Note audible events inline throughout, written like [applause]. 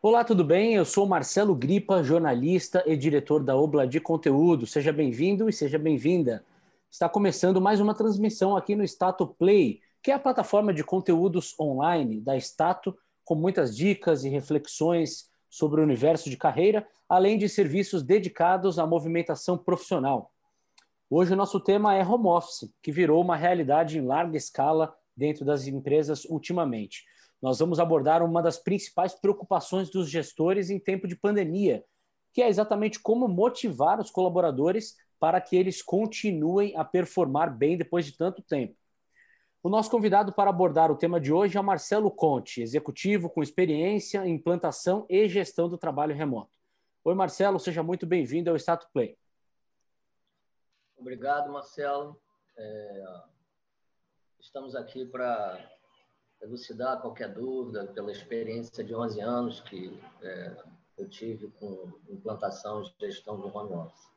Olá, tudo bem? Eu sou Marcelo Gripa, jornalista e diretor da Obla de Conteúdo. Seja bem-vindo e seja bem-vinda. Está começando mais uma transmissão aqui no Stato Play, que é a plataforma de conteúdos online da Stato, com muitas dicas e reflexões sobre o universo de carreira, além de serviços dedicados à movimentação profissional. Hoje o nosso tema é home office, que virou uma realidade em larga escala dentro das empresas ultimamente. Nós vamos abordar uma das principais preocupações dos gestores em tempo de pandemia, que é exatamente como motivar os colaboradores para que eles continuem a performar bem depois de tanto tempo. O nosso convidado para abordar o tema de hoje é Marcelo Conte, executivo com experiência em implantação e gestão do trabalho remoto. Oi, Marcelo, seja muito bem-vindo ao Status Play. Obrigado, Marcelo. É, estamos aqui para elucidar qualquer dúvida pela experiência de 11 anos que é, eu tive com implantação e gestão do home office.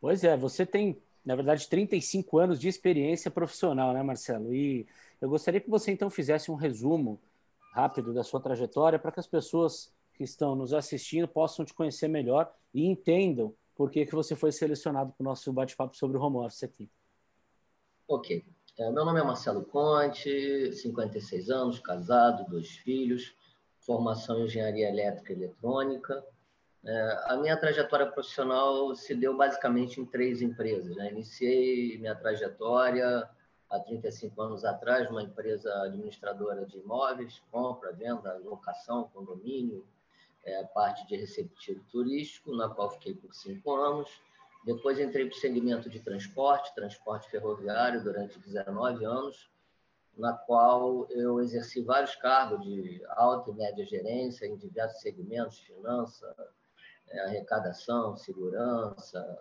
Pois é, você tem, na verdade, 35 anos de experiência profissional, né, Marcelo? E eu gostaria que você então fizesse um resumo rápido da sua trajetória para que as pessoas que estão nos assistindo possam te conhecer melhor e entendam por que, que você foi selecionado para o nosso bate-papo sobre o home office aqui. Ok. É, meu nome é Marcelo Conte, 56 anos, casado, dois filhos, formação em engenharia elétrica e eletrônica. É, a minha trajetória profissional se deu basicamente em três empresas. Né? Iniciei minha trajetória há 35 anos atrás, uma empresa administradora de imóveis, compra, venda, locação, condomínio, é, parte de receptivo turístico, na qual fiquei por cinco anos. Depois entrei para o segmento de transporte, transporte ferroviário, durante 19 anos, na qual eu exerci vários cargos de alta e média gerência em diversos segmentos, finança, é, arrecadação, segurança,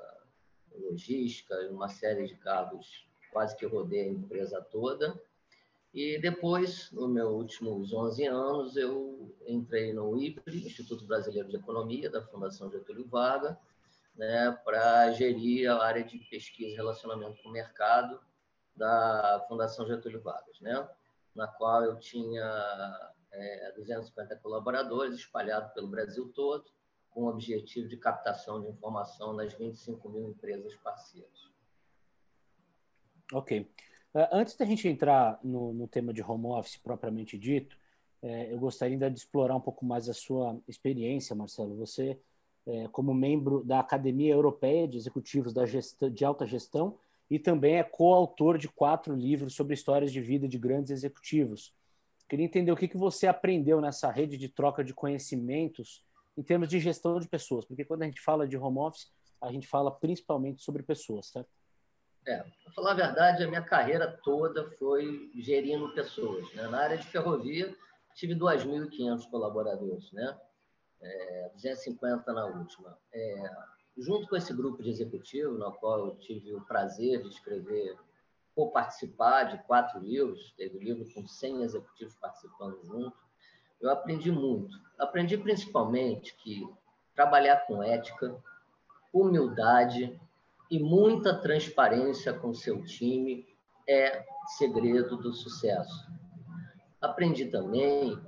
logística, uma série de cargos quase que rodei a empresa toda. E depois, nos meus últimos 11 anos, eu entrei no IBRE, Instituto Brasileiro de Economia, da Fundação Getúlio Vargas, né, para gerir a área de pesquisa e relacionamento com o mercado da Fundação Getúlio Vargas, né, na qual eu tinha é, 250 colaboradores espalhados pelo Brasil todo, com o objetivo de captação de informação nas 25 mil empresas parceiras. Ok. É, antes da gente entrar no, no tema de home office propriamente dito, é, eu gostaria ainda de explorar um pouco mais a sua experiência, Marcelo. Você, é, como membro da Academia Europeia de Executivos da Gestão, de Alta Gestão e também é coautor de quatro livros sobre histórias de vida de grandes executivos. Queria entender o que, que você aprendeu nessa rede de troca de conhecimentos em termos de gestão de pessoas, porque quando a gente fala de home office, a gente fala principalmente sobre pessoas, certo? É, para falar a verdade, a minha carreira toda foi gerindo pessoas. Né? Na área de ferrovia, tive 2.500 colaboradores, né? É, 250 na última. É, junto com esse grupo de executivo, no qual eu tive o prazer de escrever, ou participar de quatro livros, teve livro com 100 executivos participando junto, eu aprendi muito. Aprendi principalmente que trabalhar com ética, humildade e muita transparência com seu time é segredo do sucesso. Aprendi também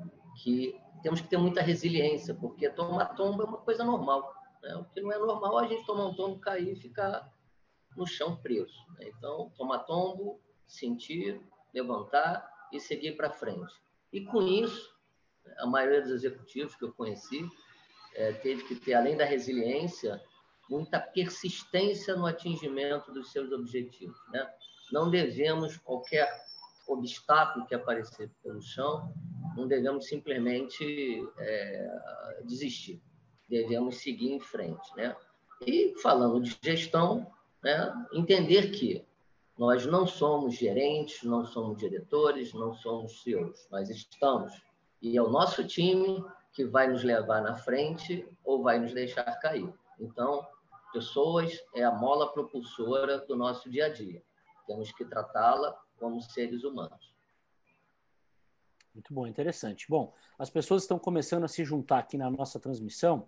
que temos que ter muita resiliência, porque tomar tombo é uma coisa normal. Né? O que não é normal é a gente tomar um tombo, cair e ficar no chão preso. Né? Então, tomar tombo, sentir, levantar e seguir para frente. E com isso, a maioria dos executivos que eu conheci é, teve que ter, além da resiliência, muita persistência no atingimento dos seus objetivos. Né? Não devemos, qualquer obstáculo que aparecer pelo chão, não devemos simplesmente é, desistir. Devemos seguir em frente. Né? E, falando de gestão, né, entender que nós não somos gerentes, não somos diretores, não somos CEOs. Nós estamos. E é o nosso time que vai nos levar na frente ou vai nos deixar cair. Então, Pessoas é a mola propulsora do nosso dia a dia. Temos que tratá-la como seres humanos. Muito bom, interessante. Bom, as pessoas estão começando a se juntar aqui na nossa transmissão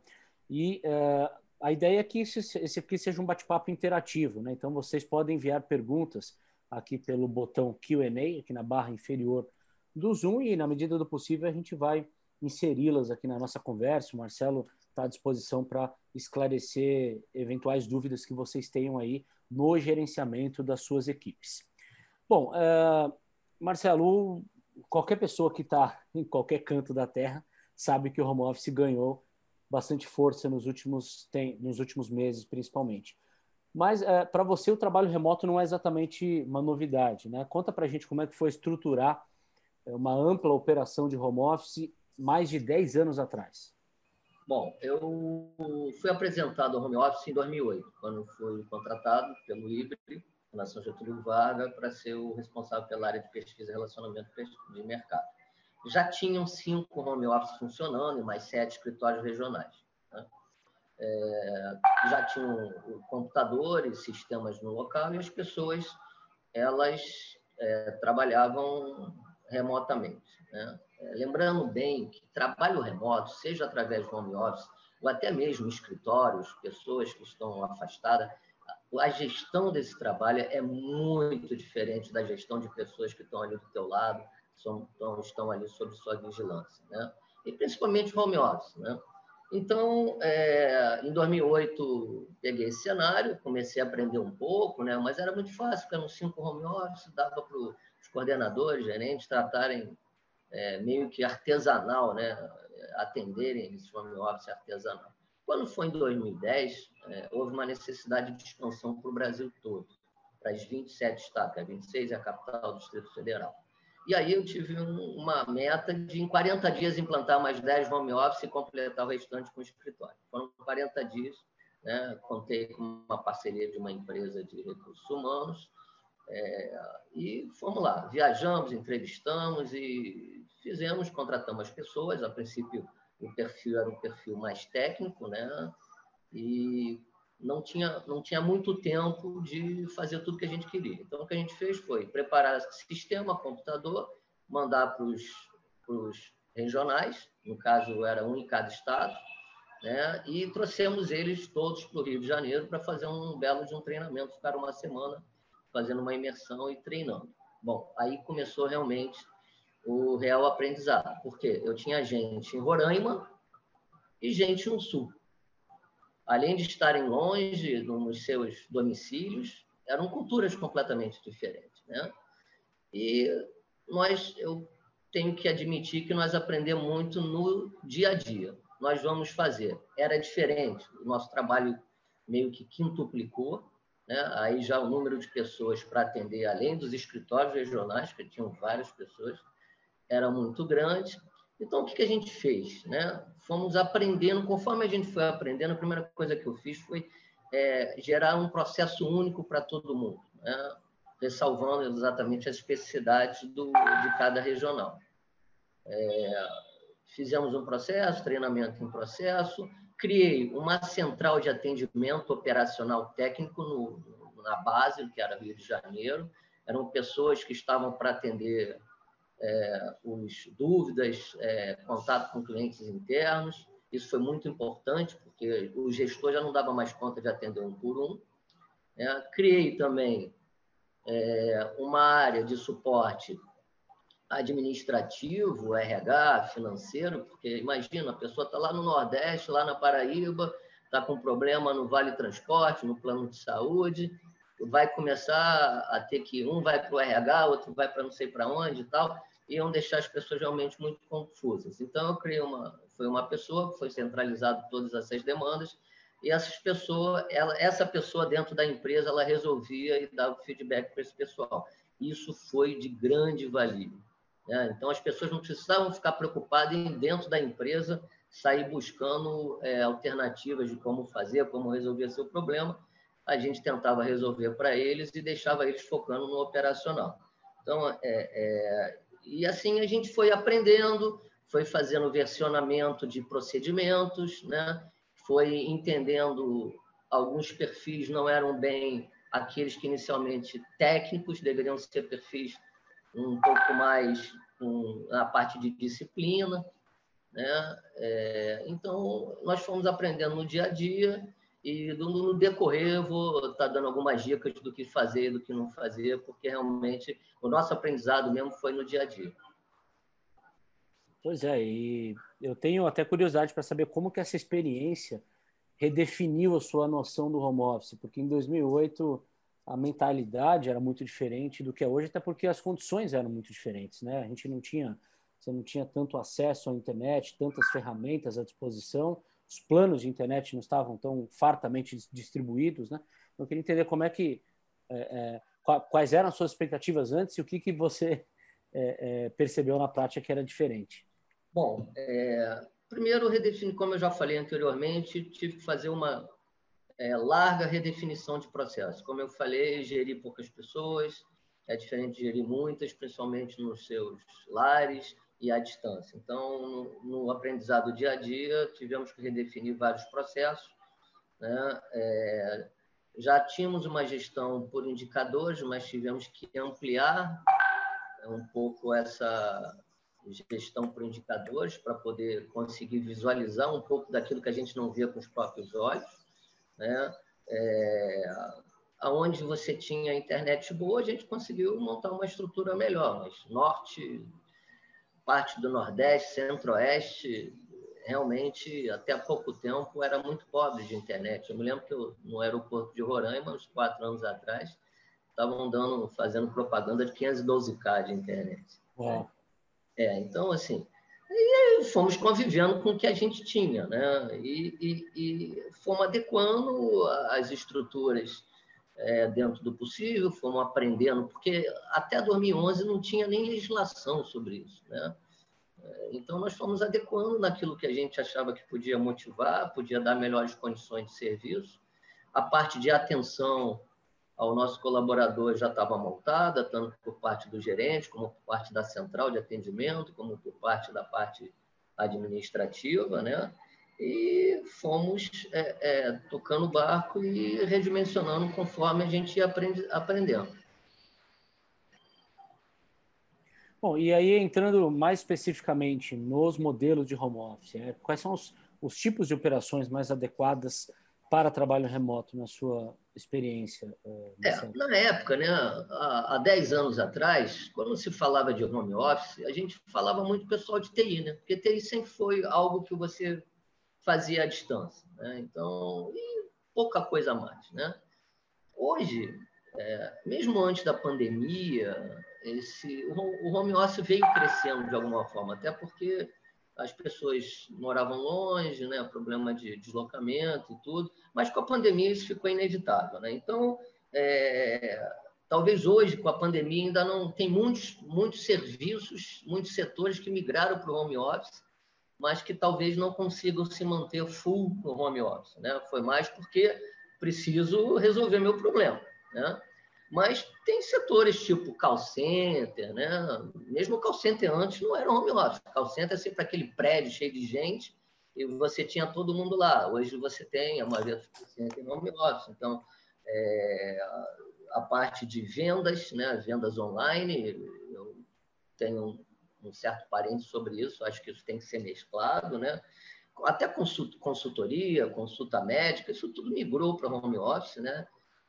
e uh, a ideia é que esse, esse aqui seja um bate-papo interativo, né? Então vocês podem enviar perguntas aqui pelo botão Q&A, aqui na barra inferior do Zoom e na medida do possível a gente vai inseri-las aqui na nossa conversa. O Marcelo está à disposição para esclarecer eventuais dúvidas que vocês tenham aí no gerenciamento das suas equipes. Bom, uh, Marcelo, qualquer pessoa que está [laughs] em qualquer canto da Terra sabe que o home office ganhou bastante força nos últimos, tem, nos últimos meses, principalmente. Mas uh, para você o trabalho remoto não é exatamente uma novidade, né? Conta para a gente como é que foi estruturar é, uma ampla operação de home office mais de 10 anos atrás. Bom, eu fui apresentado ao home office em 2008, quando fui contratado pelo IBRE, Fundação Getúlio Vargas, para ser o responsável pela área de pesquisa e relacionamento de mercado. Já tinham cinco home office funcionando e mais sete escritórios regionais. Né? É, já tinham computadores, sistemas no local e as pessoas elas é, trabalhavam remotamente. Né? É, lembrando bem que trabalho remoto, seja através do home office ou até mesmo escritórios, pessoas que estão afastadas, a gestão desse trabalho é muito diferente da gestão de pessoas que estão ali do teu lado, estão, estão ali sob sua vigilância, né? E principalmente home office, né? Então, é, em 2008, peguei esse cenário, comecei a aprender um pouco, né? Mas era muito fácil, porque eram cinco home office, dava para os coordenadores, gerentes tratarem é, meio que artesanal, né? Atenderem esse home office artesanal. Quando foi em 2010, é, houve uma necessidade de expansão para o Brasil todo, para as 27 estados, a 26 é a capital do Distrito Federal. E aí eu tive um, uma meta de, em 40 dias, implantar mais 10 home office e completar o restante com o escritório. Foram 40 dias, né? contei com uma parceria de uma empresa de recursos humanos, é, e fomos lá, viajamos, entrevistamos e fizemos, contratamos as pessoas. A princípio, o perfil era um perfil mais técnico, né? E não tinha, não tinha muito tempo de fazer tudo que a gente queria. Então, o que a gente fez foi preparar sistema, computador, mandar para os regionais, no caso era um em cada estado, né? e trouxemos eles todos para o Rio de Janeiro para fazer um belo de um treinamento, ficar uma semana fazendo uma imersão e treinando. Bom, aí começou realmente o real aprendizado, porque eu tinha gente em Roraima e gente no Sul além de estarem longe nos seus domicílios, eram culturas completamente diferentes, né? E nós, eu tenho que admitir que nós aprendemos muito no dia a dia. Nós vamos fazer. Era diferente. O nosso trabalho meio que quintuplicou, né? Aí já o número de pessoas para atender, além dos escritórios regionais, que tinham várias pessoas, era muito grande. Então, o que, que a gente fez? Né? Fomos aprendendo, conforme a gente foi aprendendo, a primeira coisa que eu fiz foi é, gerar um processo único para todo mundo, né? ressalvando exatamente as especificidades do, de cada regional. É, fizemos um processo, treinamento em processo, criei uma central de atendimento operacional técnico no, na base, que era Rio de Janeiro. Eram pessoas que estavam para atender é, os dúvidas, é, contato com clientes internos. Isso foi muito importante, porque o gestor já não dava mais conta de atender um por um. É, criei também é, uma área de suporte administrativo, RH, financeiro, porque imagina, a pessoa está lá no Nordeste, lá na Paraíba, está com problema no Vale Transporte, no plano de saúde, vai começar a ter que um vai para o RH, outro vai para não sei para onde e tal iam deixar as pessoas realmente muito confusas. Então, eu criei uma, foi uma pessoa, foi centralizado todas essas demandas, e essas pessoas, ela, essa pessoa dentro da empresa, ela resolvia e dava feedback para esse pessoal. Isso foi de grande valia. Né? Então, as pessoas não precisavam ficar preocupadas em, dentro da empresa, sair buscando é, alternativas de como fazer, como resolver seu problema. A gente tentava resolver para eles e deixava eles focando no operacional. Então, é, é, e assim a gente foi aprendendo, foi fazendo versionamento de procedimentos, né? foi entendendo alguns perfis não eram bem aqueles que inicialmente técnicos, deveriam ser perfis um pouco mais um, na parte de disciplina. Né? É, então, nós fomos aprendendo no dia a dia e no decorrer eu vou estar tá dando algumas dicas do que fazer, do que não fazer, porque realmente o nosso aprendizado mesmo foi no dia a dia. Pois é, e eu tenho até curiosidade para saber como que essa experiência redefiniu a sua noção do home office, porque em 2008 a mentalidade era muito diferente do que é hoje, até porque as condições eram muito diferentes, né? A gente não tinha, você não tinha tanto acesso à internet, tantas ferramentas à disposição, os planos de internet não estavam tão fartamente distribuídos, né? Eu queria entender como é que, é, é, quais eram as suas expectativas antes e o que que você [laughs] é, é percebeu na prática que era diferente. Bom, é, primeiro redefinir, como eu já falei anteriormente, tive que fazer uma é, larga redefinição de processo. Como eu falei, gerir poucas pessoas é diferente de gerir muitas, principalmente nos seus lares e à distância. Então, no, aprendizado dia a dia, tivemos que redefinir vários processos. Né? É, já tínhamos uma gestão por indicadores, mas tivemos que ampliar um pouco essa gestão por indicadores para poder conseguir visualizar um pouco daquilo que a gente não via com os próprios olhos né? É, aonde você tinha internet boa, a gente conseguiu montar uma estrutura melhor, mas norte, parte do nordeste, centro-oeste, realmente até há pouco tempo era muito pobre de internet. Eu me lembro que eu, no aeroporto de Roraima, uns quatro anos atrás, estavam dando, fazendo propaganda de 512k de internet. Uau. É, então assim, e fomos convivendo com o que a gente tinha, né? E, e, e fomos adequando as estruturas é, dentro do possível, fomos aprendendo, porque até 2011 não tinha nem legislação sobre isso, né? É, então, nós fomos adequando naquilo que a gente achava que podia motivar, podia dar melhores condições de serviço. A parte de atenção ao nosso colaborador já estava montada, tanto por parte do gerente, como por parte da central de atendimento, como por parte da parte administrativa, né? E fomos é, é, tocando o barco e redimensionando conforme a gente ia aprend aprendendo. Bom, e aí entrando mais especificamente nos modelos de home office, é, quais são os, os tipos de operações mais adequadas para trabalho remoto, na sua experiência? Eh, é, na época, né, há, há 10 anos atrás, quando se falava de home office, a gente falava muito pessoal de TI, né? Porque TI sempre foi algo que você fazia à distância, né? Então, pouca coisa mais, né? Hoje, é, mesmo antes da pandemia, esse, o home office veio crescendo de alguma forma, até porque as pessoas moravam longe, né, problema de deslocamento e tudo, mas com a pandemia isso ficou inevitável, né? Então, é, talvez hoje com a pandemia ainda não tem muitos muitos serviços, muitos setores que migraram para o home office, mas que talvez não consigam se manter full no home office, né? Foi mais porque preciso resolver meu problema, né? Mas tem setores tipo call center, né? Mesmo call center antes não era home office. Call center é sempre aquele prédio cheio de gente e você tinha todo mundo lá. Hoje você tem a maioria dos call em home office. Então, é, a parte de vendas, né? Vendas online, eu tenho um certo parente sobre isso. Acho que isso tem que ser mesclado, né? Até consultoria, consulta médica, isso tudo migrou para home office, né?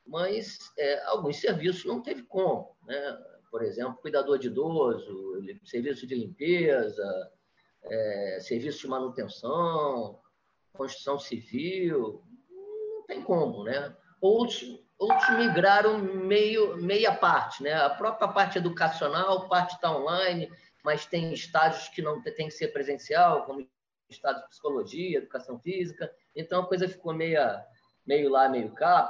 mas é, alguns serviços não teve como. Né? Por exemplo, cuidador de idoso, serviço de limpeza, é, serviço de manutenção, construção civil, não tem como, né? Outros, outros migraram meio, meia parte, né? A própria parte educacional, parte está online, mas tem estágios que não tem que ser presencial, como estágio de psicologia, educação física, então a coisa ficou meia, meio lá, meio cá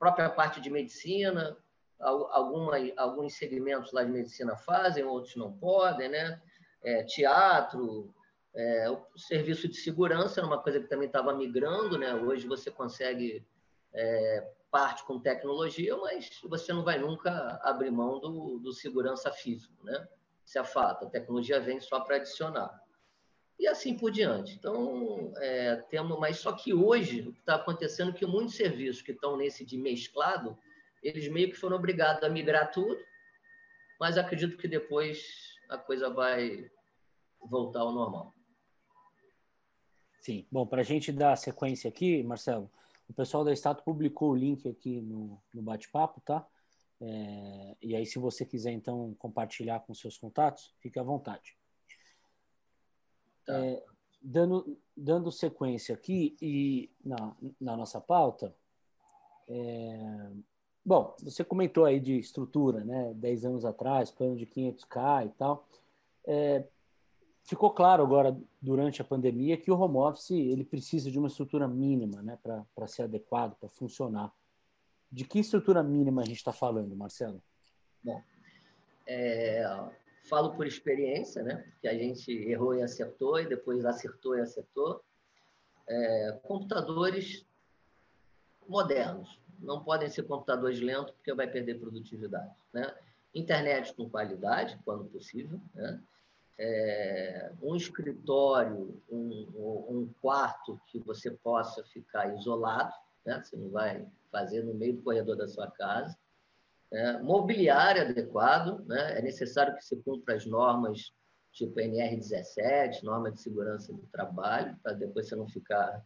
própria parte de medicina, alguma, alguns segmentos lá de medicina fazem, outros não podem, né? É, teatro, é, o serviço de segurança era uma coisa que também estava migrando, né? Hoje você consegue é, parte com tecnologia, mas você não vai nunca abrir mão do, do segurança físico, né? É fato. A tecnologia vem só para adicionar e assim por diante. Então, é, temos, mas só que hoje o que está acontecendo é que muitos serviços que estão nesse de mesclado, eles meio que foram obrigados a migrar tudo, mas acredito que depois a coisa vai voltar ao normal. Sim. Bom, para a gente dar sequência aqui, Marcelo, o pessoal da Estado publicou o link aqui no, no bate-papo, tá? É, e aí, se você quiser, então, compartilhar com seus contatos, fique à vontade. Tá. É, dando, dando sequência aqui e na, na nossa pauta, é, bom, você comentou aí de estrutura, né? 10 anos atrás, plano de 500k e tal. É, ficou claro agora, durante a pandemia, que o home office ele precisa de uma estrutura mínima né? para ser adequado, para funcionar. De que estrutura mínima a gente está falando, Marcelo? Bom, é, falo por experiência, né? Que a gente errou e acertou, e depois acertou e acertou. É, computadores modernos. Não podem ser computadores lentos, porque vai perder produtividade. Né? Internet com qualidade, quando possível. Né? É, um escritório, um, um, quarto que você possa ficar isolado, né? você não vai fazer no meio do corredor da sua casa. É, mobiliário adequado, né? é necessário que se cumpra as normas tipo NR17, norma de segurança do trabalho, para depois você não ficar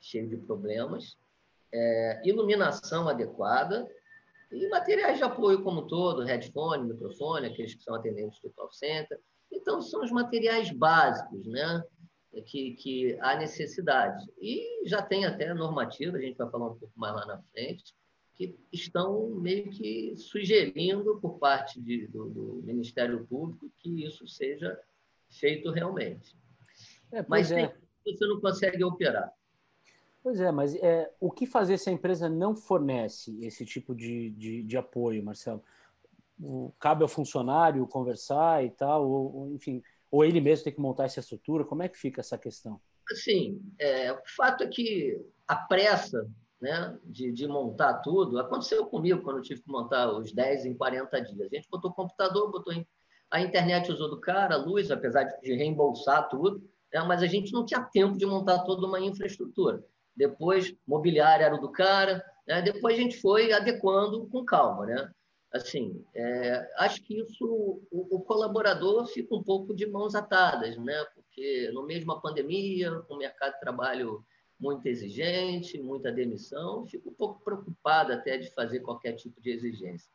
cheio de problemas. É, iluminação adequada e materiais de apoio como todo, headphone, microfone, aqueles que são atendentes do call center. Então, são os materiais básicos, né? Que, que há necessidade. E já tem até normativa, a gente vai falar um pouco mais lá na frente, que estão meio que sugerindo por parte de, do, do, Ministério Público que isso seja feito realmente. É, mas é. você não consegue operar. Pois é, mas é, o que fazer se a empresa não fornece esse tipo de, de, de apoio, Marcelo? O, cabe ao funcionário conversar e tal, ou, ou, enfim, ou ele mesmo tem que montar essa estrutura? Como é que fica essa questão? Sim, é, o fato é que a pressa né, de, de, montar tudo. Aconteceu comigo quando eu tive que montar os 10 em 40 dias. A gente botou o computador, botou a internet usou do cara, a luz, apesar de reembolsar tudo, né, mas a gente não tinha tempo de montar toda uma infraestrutura. Depois, mobiliário era o do cara, né, depois a gente foi adequando com calma. Né? Assim, é, acho que isso, o, o, colaborador fica um pouco de mãos atadas, né? porque no mesmo a pandemia, com o mercado de trabalho muito exigente, muita demissão, fico um pouco preocupado até de fazer qualquer tipo de exigência.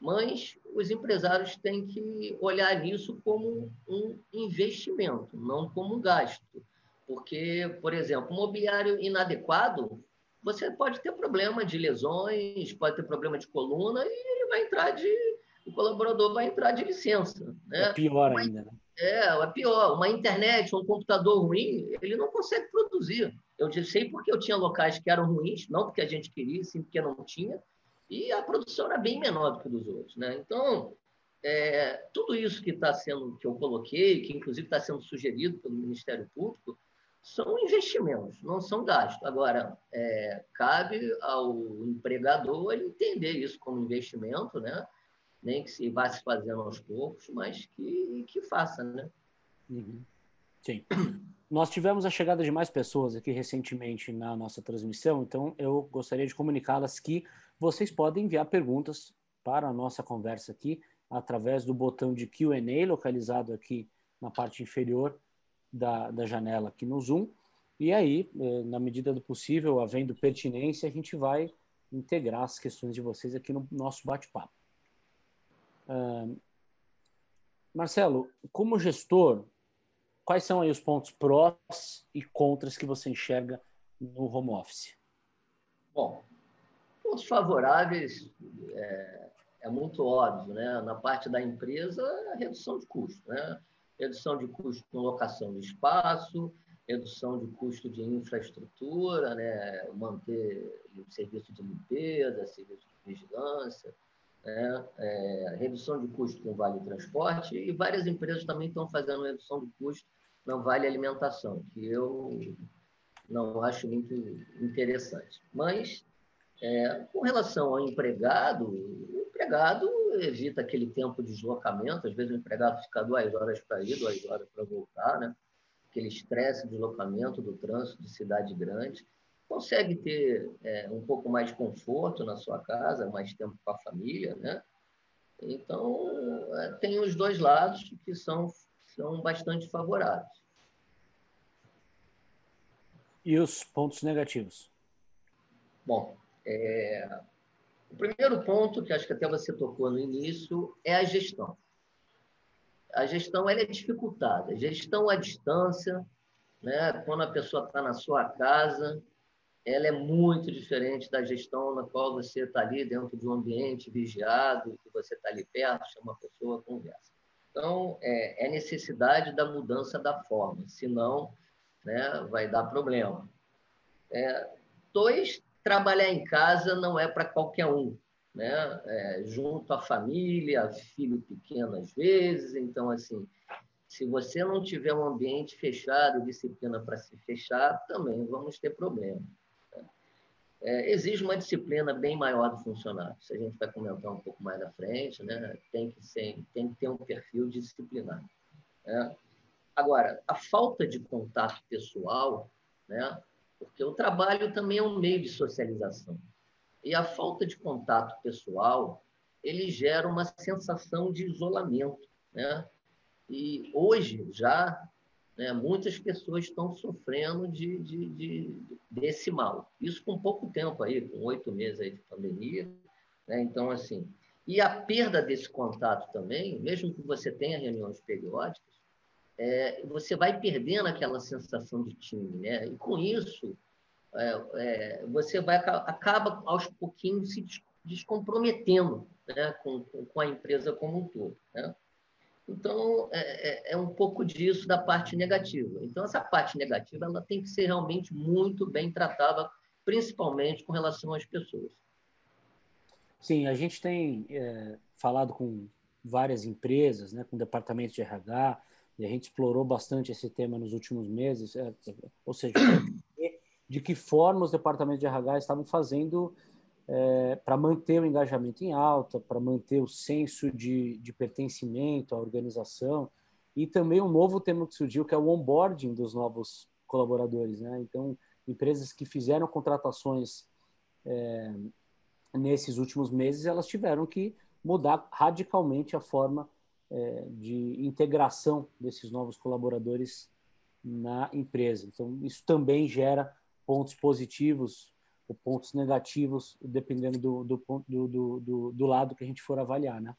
Mas os empresários têm que olhar nisso como um investimento, não como um gasto. Porque, por exemplo, mobiliário inadequado, você pode ter problema de lesões, pode ter problema de coluna e vai entrar de. O colaborador vai entrar de licença. Né? É pior ainda, né? É, é pior. Uma internet, um computador ruim, ele não consegue produzir. Eu sei porque eu tinha locais que eram ruins, não porque a gente queria, sim porque não tinha, e a produção era bem menor do que dos outros. Né? Então, é, tudo isso que está sendo, que eu coloquei, que inclusive está sendo sugerido pelo Ministério Público, são investimentos, não são gastos. Agora, é, cabe ao empregador entender isso como investimento, né? nem que se vá se fazendo aos poucos, mas que, que faça. Né? Uhum. Sim. [clears throat] Nós tivemos a chegada de mais pessoas aqui recentemente na nossa transmissão, então eu gostaria de comunicá-las que vocês podem enviar perguntas para a nossa conversa aqui através do botão de Q&A localizado aqui na parte inferior da, da janela aqui no Zoom. E aí, eh, na medida do possível, havendo pertinência, a gente vai integrar as questões de vocês aqui no nosso bate-papo. Uh, Marcelo, como gestor, quais são aí os pontos prós e contras que você enxerga no home office? Bom, pontos favoráveis é, é, muito óbvio, né? Na parte da empresa, a redução de custo, né? Redução de custo com locação de espaço, redução de custo de infraestrutura, né? Manter o serviço de limpeza, serviço de vigilância, né? É, redução de custo com vale transporte e várias empresas também estão fazendo redução de custo no vale alimentação, que eu não acho muito interessante. Mas, é, com relação ao empregado, empregado evita aquele tempo de deslocamento, às vezes o empregado fica duas horas para ir, duas horas para voltar, né? aquele estresse de deslocamento do trânsito de cidade grande consegue ter é, um pouco mais de conforto na sua casa, mais tempo com a família, né? Então, é, tem os dois lados que são, são bastante favoráveis. E os pontos negativos? Bom, é... o primeiro ponto, que acho que até você tocou no início, é a gestão. a gestão ela é dificultada. A gestão à distância, né? quando a pessoa está na sua casa, ela é muito diferente da gestão na qual você está ali dentro de um ambiente vigiado, que você está ali perto, chama a pessoa, conversa. Então, é, é necessidade da mudança da forma, senão né, vai dar problema. É, dois, trabalhar em casa não é para qualquer um, né? É, junto à família, filho pequeno às vezes, então assim, se você não tiver um ambiente fechado, disciplina para se fechar, também vamos ter problema. Né? É, exige uma disciplina bem maior do funcionário. Isso a gente vai comentar um pouco mais à frente, né? Tem que ser, tem que ter um perfil disciplinado. Né? Agora, a falta de contato pessoal, né? Porque o trabalho também é um meio de socialização. E a falta de contato pessoal, ele gera uma sensação de isolamento, né? E hoje já né, muitas pessoas estão sofrendo de, de, de, desse mal. Isso com pouco tempo aí, com oito meses aí de pandemia. Né? Então, assim, e a perda desse contato também, mesmo que você tenha reuniões periódicas, é, você vai perdendo aquela sensação de time, né? E com isso, é, é, você vai acaba aos pouquinhos se descomprometendo né, com, com a empresa como um todo. Né? Então, é, é, é, um pouco disso da parte negativa. Então, essa parte negativa ela tem que ser realmente muito bem tratada, principalmente com relação às pessoas. Sim, a gente tem é, falado com várias empresas, né, com departamentos de RH, e a gente explorou bastante esse tema nos últimos meses, é, ou seja, de que forma os departamentos de RH estavam fazendo é, para manter o engajamento em alta, para manter o senso de, de pertencimento à organização e também um novo tema que surgiu que é o onboarding dos novos colaboradores, né? Então, empresas que fizeram contratações é, nesses últimos meses, elas tiveram que mudar radicalmente a forma é, de integração desses novos colaboradores na empresa. Então, isso também gera pontos positivos ou pontos negativos, dependendo do, do, do, do, do lado que a gente for avaliar, né?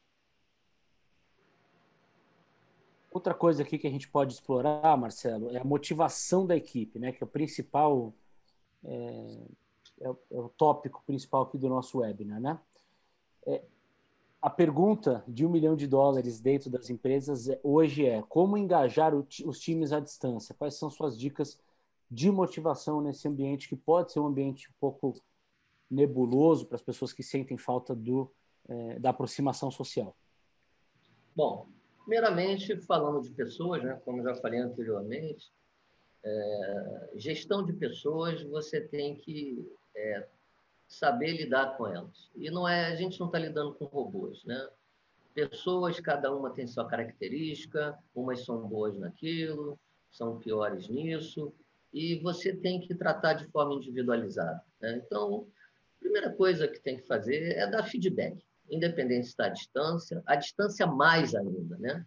Outra coisa aqui que a gente pode explorar, Marcelo, é a motivação da equipe, né? Que é o principal, é, é, é o tópico principal aqui do nosso webinar, né? É, a pergunta de um milhão de dólares dentro das empresas é, hoje é como engajar os times à distância? Quais são suas dicas de motivação nesse ambiente que pode ser um ambiente um pouco nebuloso para as pessoas que sentem falta do, é, da aproximação social? Bom, primeiramente, falando de pessoas, né, como já falei anteriormente, é, gestão de pessoas, você tem que é, saber lidar com elas. E não é, a gente não está lidando com robôs, né? Pessoas, cada uma tem sua característica, umas são boas naquilo, são piores nisso, e você tem que tratar de forma individualizada. Né? Então, a primeira coisa que tem que fazer é dar feedback, independente está à distância, à distância mais ainda. Né?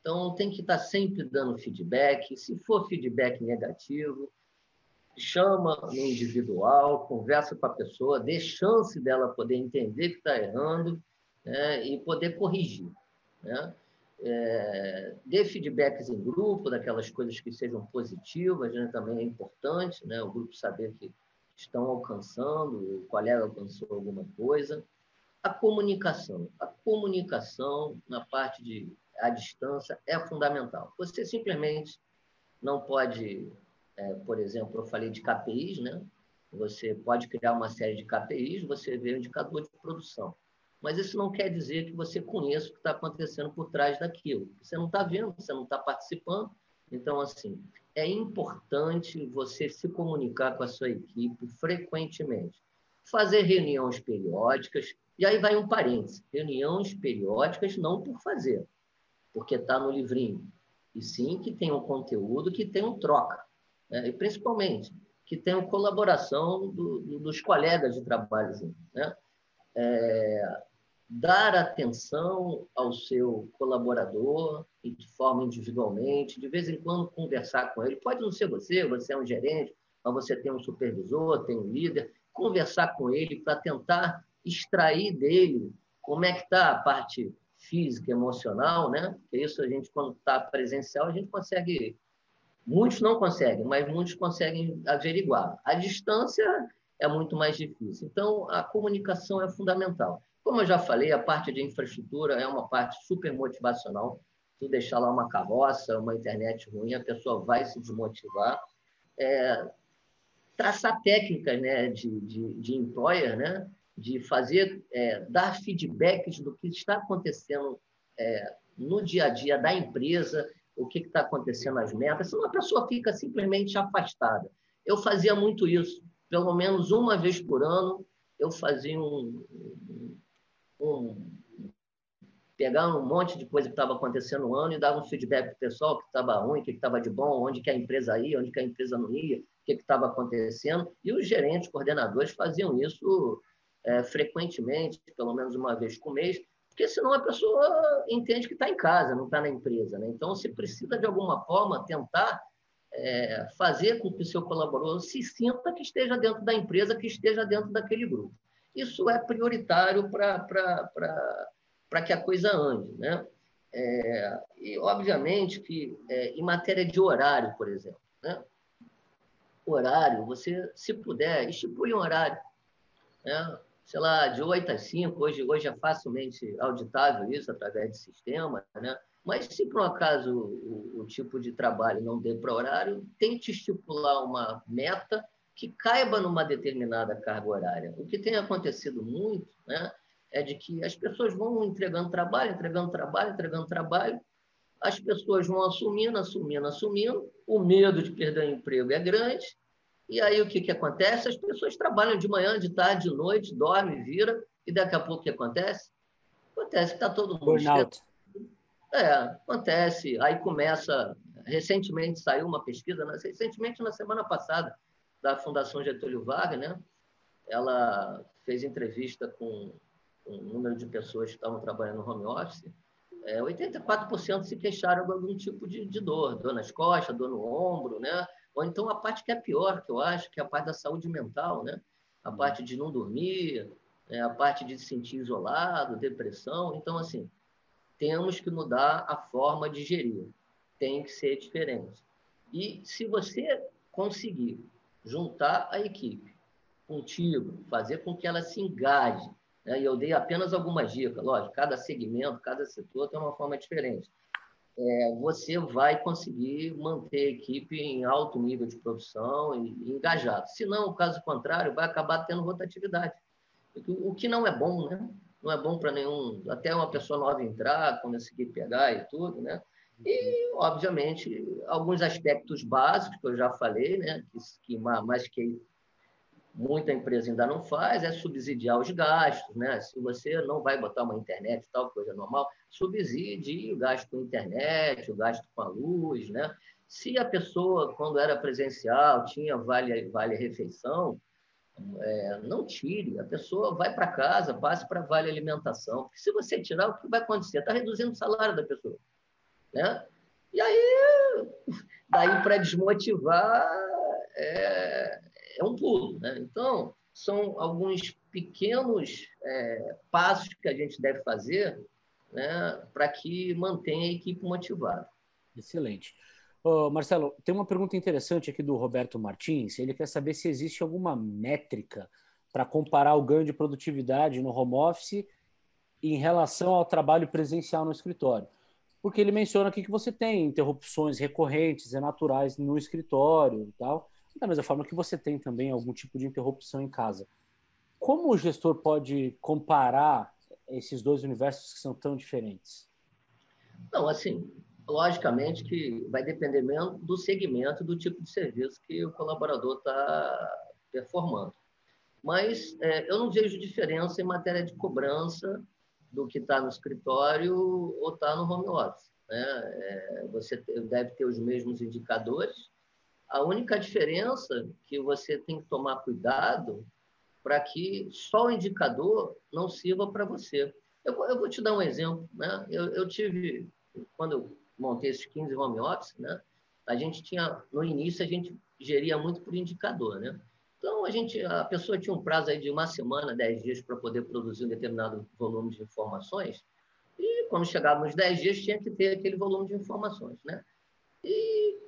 Então, tem que estar sempre dando feedback. Se for feedback negativo, chama no individual, conversa com a pessoa, dê chance dela poder entender que está errando né? e poder corrigir. Né? é, dê feedbacks em grupo daquelas coisas que sejam positivas, né? também é importante, né? o grupo saber que estão alcançando, o colega alcançou alguma coisa. A comunicação. A comunicação na parte de à distância é fundamental. Você simplesmente não pode, é, por exemplo, eu falei de KPIs, né? Você pode criar uma série de KPIs, você vê o indicador de produção. Mas isso não quer dizer que você conheça o que está acontecendo por trás daquilo. Você não está vendo, você não está participando. Então, assim, é importante você se comunicar com a sua equipe frequentemente. Fazer reuniões periódicas. E aí vai um parênteses: reuniões periódicas não por fazer, porque está no livrinho. E sim que tem um conteúdo que tem um troca. Né? E principalmente que tenha colaboração do, do, dos colegas de trabalho. Né? É, dar atenção ao seu colaborador de forma individualmente, de vez em quando conversar com ele. Pode não ser você, você é um gerente, mas você tem um supervisor, tem um líder. Conversar com ele para tentar extrair dele como é que está a parte física, emocional, né? Porque isso a gente, quando está presencial, a gente consegue. Muitos não conseguem, mas muitos conseguem averiguar. A distância é muito mais difícil. Então, a comunicação é fundamental. Como eu já falei, a parte de infraestrutura é uma parte super motivacional. Tu deixar lá uma carroça, uma internet ruim, a pessoa vai se desmotivar. É, traçar técnicas né, de, de, de employer, né, de fazer, é, dar feedbacks do que está acontecendo é, no dia a dia da empresa, o que está acontecendo nas metas, senão a pessoa fica simplesmente afastada. Eu fazia muito isso, pelo menos uma vez por ano, eu fazia um, um pegar um monte de coisa que estava acontecendo no ano e dar um feedback para o pessoal que estava ruim, o que estava de bom, onde que a empresa ia, onde que a empresa não ia, o que estava acontecendo. E os gerentes, coordenadores faziam isso é, frequentemente, pelo menos uma vez por mês, porque senão a pessoa entende que está em casa, não está na empresa. Né? Então, se precisa, de alguma forma, tentar é, fazer com que o seu colaborador se sinta que esteja dentro da empresa, que esteja dentro daquele grupo. Isso é prioritário para que a coisa ande. Né? É, e, obviamente, que é, em matéria de horário, por exemplo, né? horário, você, se puder, estipule um horário. Né? Sei lá, de 8 às 5, hoje, hoje é facilmente auditável isso através de sistema, né? Mas se por um acaso o, o tipo de trabalho não dê para horário, tente estipular uma meta que caiba numa determinada carga horária. O que tem acontecido muito né, é de que as pessoas vão entregando trabalho, entregando trabalho, entregando trabalho, as pessoas vão assumindo, assumindo, assumindo, o medo de perder o emprego é grande, e aí o que, que acontece? As pessoas trabalham de manhã, de tarde, de noite, dormem, vira, e daqui a pouco o que acontece? Acontece que está todo mundo. Burnout. É, acontece. Aí começa. Recentemente saiu uma pesquisa, né? recentemente na semana passada, da Fundação Getúlio Vargas, né? Ela fez entrevista com um número de pessoas que estavam trabalhando no home office. É, 84% se queixaram de algum tipo de, de dor, dor nas costas, dor no ombro, né? Ou então a parte que é pior, que eu acho, que é a parte da saúde mental, né? A parte de não dormir, né? a parte de se sentir isolado, depressão. Então, assim, temos que mudar a forma de gerir. Tem que ser diferente. E se você conseguir juntar a equipe contigo, fazer com que ela se engaje, né? e eu dei apenas algumas dicas, lógico, cada segmento, cada setor tem uma forma diferente é, você vai conseguir manter a equipe em alto nível de produção e, e engajado. Se não, caso contrário, vai acabar tendo rotatividade. O, o que não é bom, né? Não é bom para nenhum, até uma pessoa nova entrar, conseguir pegar e tudo, né? E, obviamente, alguns aspectos básicos que eu já falei, né? Que, que, mas que muita empresa ainda não faz, é subsidiar os gastos, né? Se você não vai botar uma internet tal coisa normal, subsidie o gasto com internet, o gasto com a luz, né? Se a pessoa, quando era presencial, tinha vale, vale refeição, é, não tire, a pessoa vai para casa, passe para vale alimentação. Porque se você tirar, o que vai acontecer? Está reduzindo o salário da pessoa. Né? E aí, daí para desmotivar, é, é um pulo. Né? Então, são alguns pequenos é, passos que a gente deve fazer né, para que mantenha a equipe motivada. Excelente. Marcelo, tem uma pergunta interessante aqui do Roberto Martins. Ele quer saber se existe alguma métrica para comparar o ganho de produtividade no home office em relação ao trabalho presencial no escritório. Porque ele menciona aqui que você tem interrupções recorrentes e naturais no escritório e tal da mesma forma que você tem também algum tipo de interrupção em casa. Como o gestor pode comparar esses dois universos que são tão diferentes? Não, assim, logicamente que vai depender mesmo do segmento, do tipo de serviço que o colaborador está performando. Mas é, eu não vejo diferença em matéria de cobrança do que está no escritório ou está no home office. Né? É, você deve ter os mesmos indicadores, a única diferença que você tem que tomar cuidado para que só o indicador não sirva para você. Eu, eu, vou te dar um exemplo. Né? Eu, eu, tive, quando eu montei esses 15 home office, né? a gente tinha, no início, a gente geria muito por indicador. Né? Então, a, gente, a pessoa tinha um prazo aí de uma semana, 10 dias para poder produzir um determinado volume de informações. E quando chegava nos 10 dias, tinha que ter aquele volume de informações. Né? E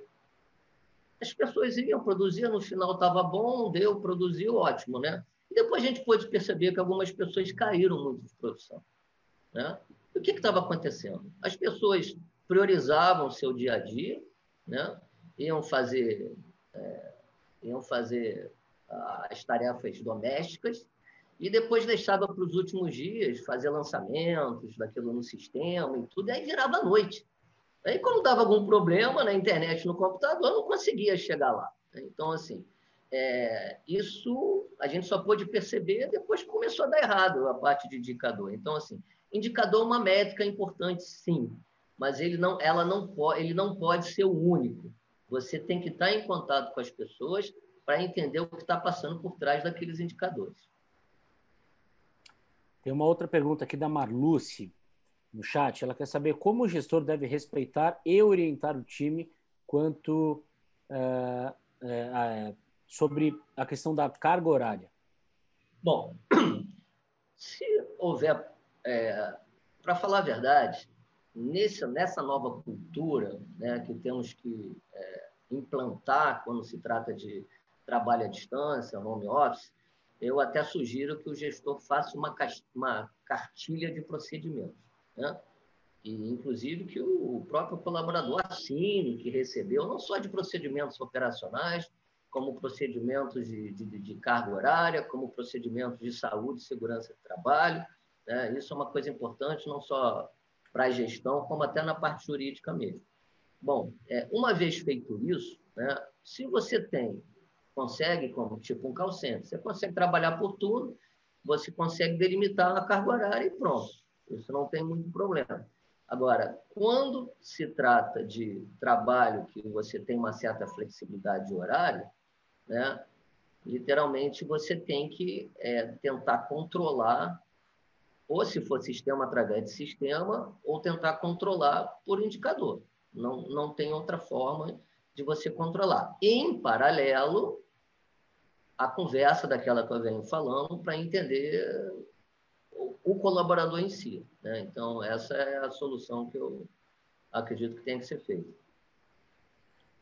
as pessoas iam produzir, no final estava bom, deu, produziu, ótimo. Né? E depois a gente pôde perceber que algumas pessoas caíram muito de produção. Né? E o que estava acontecendo? As pessoas priorizavam seu dia a dia, né? iam fazer, é, iam fazer as tarefas domésticas e depois deixava para os últimos dias fazer lançamentos daquilo no sistema e tudo, e aí virava noite. Aí, quando dava algum problema na internet, no computador, não conseguia chegar lá. Então, assim, é, isso a gente só pôde perceber depois que começou a dar errado a parte de indicador. Então, assim, indicador é uma métrica importante, sim, mas ele não, ela não pode, ele não pode ser o único. Você tem que estar em contato com as pessoas para entender o que está passando por trás daqueles indicadores. Tem uma outra pergunta aqui da Marluce no chat. Ela quer saber como o gestor deve respeitar e orientar o time quanto uh, uh, uh, sobre a questão da carga horária. Bom, [clears throat] se houver, é, para falar a verdade, nesse, nessa nova cultura né, que temos que é, implantar quando se trata de trabalho à distância, home office, eu até sugiro que o gestor faça uma, uma cartilha de procedimentos. Né? E, inclusive, que o próprio colaborador assine que recebeu, não só de procedimentos operacionais, como procedimentos de, de, de carga horária, como procedimentos de saúde segurança de trabalho. Né? Isso é uma coisa importante, não só para a gestão, como até na parte jurídica mesmo. Bom, é, uma vez feito isso, né, se você tem consegue, como tipo um call você consegue trabalhar por turno, você consegue delimitar a carga horária e pronto. Isso não tem muito problema. Agora, quando se trata de trabalho que você tem uma certa flexibilidade de horário, né, literalmente você tem que é, tentar controlar, ou se for sistema através de sistema, ou tentar controlar por indicador. Não, não tem outra forma de você controlar. Em paralelo, a conversa daquela que eu venho falando para entender o, colaborador em si. Né? Então, essa é a solução que eu acredito que tem que ser feita.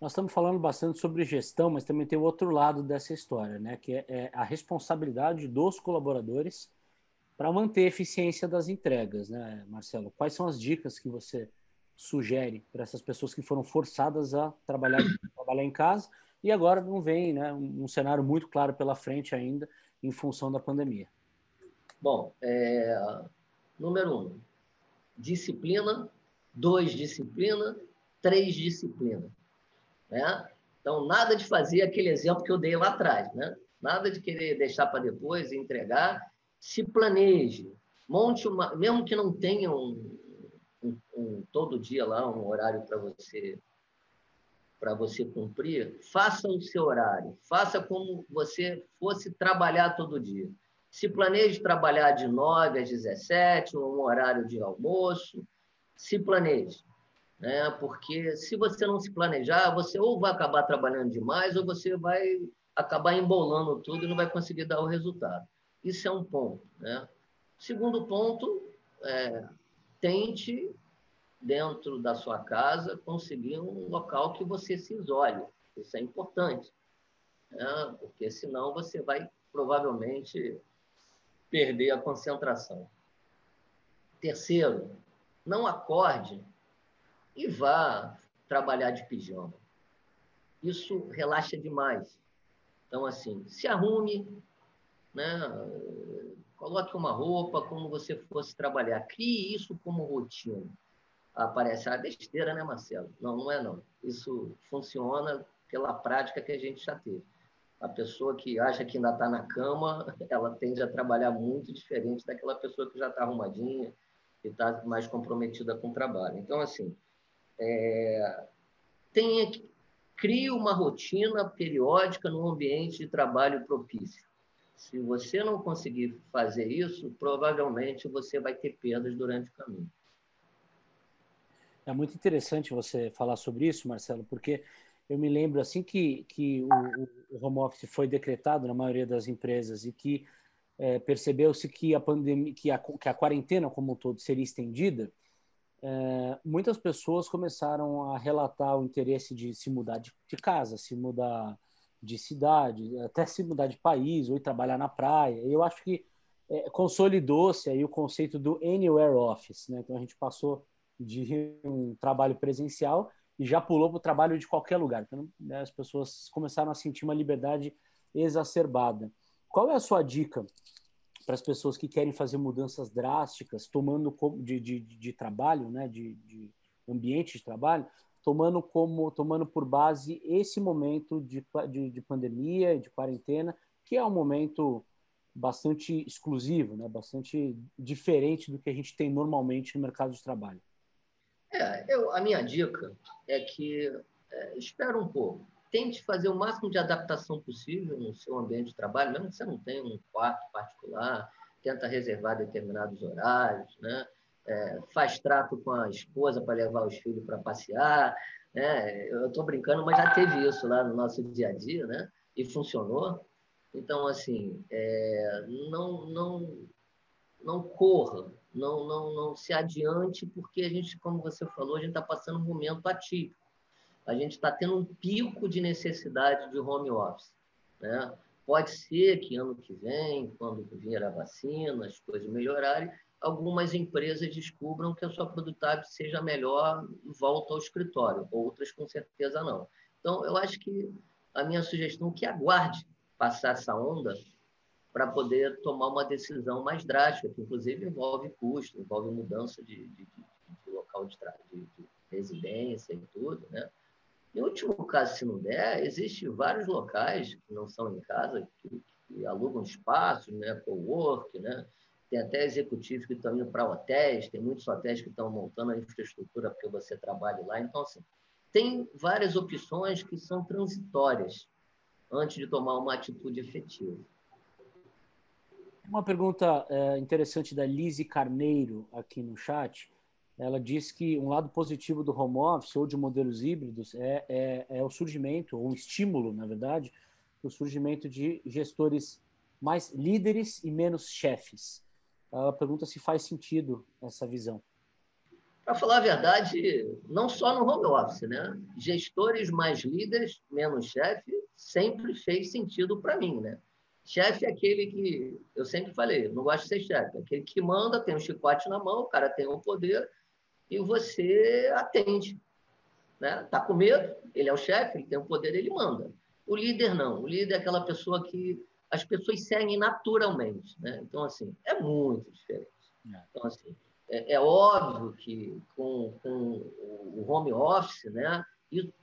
Nós estamos falando bastante sobre gestão, mas também tem o outro lado dessa história, né? que é, é a responsabilidade dos colaboradores para manter a eficiência das entregas. Né, Marcelo? Quais são as dicas que você sugere para essas pessoas que foram forçadas a trabalhar, [coughs] trabalhar em casa e agora não vem né, um cenário muito claro pela frente ainda em função da pandemia. Bom, é, número um, disciplina, dois, disciplina, três, disciplina. Né? Então, nada de fazer aquele exemplo que eu dei lá atrás, né? nada de querer deixar para depois entregar. Se planeje, monte uma, mesmo que não tenha um, um, um todo dia lá um horário para você para você cumprir, faça o seu horário, faça como você fosse trabalhar todo dia. Se planeje trabalhar de 9 às 17, um horário de almoço, se planeje. Né? Porque se você não se planejar, você ou vai acabar trabalhando demais ou você vai acabar embolando tudo e não vai conseguir dar o resultado. Isso é um ponto. Né? Segundo ponto, é, tente dentro da sua casa, conseguir um local que você se isole. Isso é importante, né? porque senão você vai provavelmente perder a concentração. Terceiro, não acorde e vá trabalhar de pijama. Isso relaxa demais. Então, assim, se arrume, né? coloque uma roupa como você fosse trabalhar. Crie isso como rotina aparece a besteira, né, Marcelo? Não, não é não. Isso funciona pela prática que a gente já teve. A pessoa que acha que ainda está na cama, [laughs] ela tende a trabalhar muito diferente daquela pessoa que já está arrumadinha, e está mais comprometida com o trabalho. Então, assim, é... tenha crie uma rotina periódica no ambiente de trabalho propício. Se você não conseguir fazer isso, provavelmente você vai ter perdas durante o caminho. É muito interessante você falar sobre isso, Marcelo, porque eu me lembro assim que, que o, o home office foi decretado na maioria das empresas e que é, percebeu-se que a pandemia, que a, que a quarentena como um todo seria estendida, é, muitas pessoas começaram a relatar o interesse de se mudar de, de, casa, se mudar de cidade, até se mudar de país ou ir trabalhar na praia. Eu acho que é, consolidou-se aí o conceito do anywhere office, né? Então a gente passou de um trabalho presencial e já pulou para o trabalho de qualquer lugar. Então né, as pessoas começaram a sentir uma liberdade exacerbada. Qual é a sua dica para as pessoas que querem fazer mudanças drásticas, tomando de, de, de trabalho, né, de, de ambiente de trabalho, tomando como tomando por base esse momento de, de, de pandemia de quarentena, que é um momento bastante exclusivo, né, bastante diferente do que a gente tem normalmente no mercado de trabalho. É, eu, a minha dica é que é, espera um pouco tente fazer o máximo de adaptação possível no seu ambiente de trabalho, mesmo que você não tenha um quarto particular, tenta reservar determinados horários, né? É, faz trato com a esposa para levar os filhos para passear. Né? Eu estou brincando, mas já teve isso lá no nosso dia a dia, né? E funcionou. Então, assim, é, não, não, não corra, não, não, não se adiante, porque a gente, como você falou, a gente está passando um momento atípico a gente está tendo um pico de necessidade de home office. Né? Pode ser que ano que vem, quando vier a vacina, as coisas melhorarem, algumas empresas descubram que a sua produtividade seja melhor e volta ao escritório, outras com certeza não. Então, eu acho que a minha sugestão é que aguarde passar essa onda para poder tomar uma decisão mais drástica, que inclusive envolve custo, envolve mudança de, de, de, local de, de, residência e tudo, né? Em último caso, se não der, existem vários locais que não são em casa, que, que alugam espaços, né, co-work, né? Tem até executivos que estão indo para hotéis, tem muitos hotéis que estão montando a infraestrutura porque você trabalha lá. Então, assim, tem várias opções que são transitórias antes de tomar uma atitude efetiva. Uma pergunta é, interessante da Lise Carneiro aqui no chat ela diz que um lado positivo do home office ou de modelos híbridos é, é, é o surgimento, ou um estímulo, na verdade, o surgimento de gestores mais líderes e menos chefes. Ela pergunta se faz sentido essa visão. Para falar a verdade, não só no home office, né? Gestores mais líderes, menos chefe, sempre fez sentido para mim, né? Chefe é aquele que, eu sempre falei, não gosto de ser chefe, é aquele que manda, tem um chicote na mão, o cara tem o um poder, e você atende. Né? Tá com medo? Ele é o chefe, ele tem o poder, ele manda. O líder não. O líder é aquela pessoa que as pessoas seguem naturalmente. Né? Então, assim, é muito diferente. É. Então, assim, é, é óbvio que com, com, o home office, né,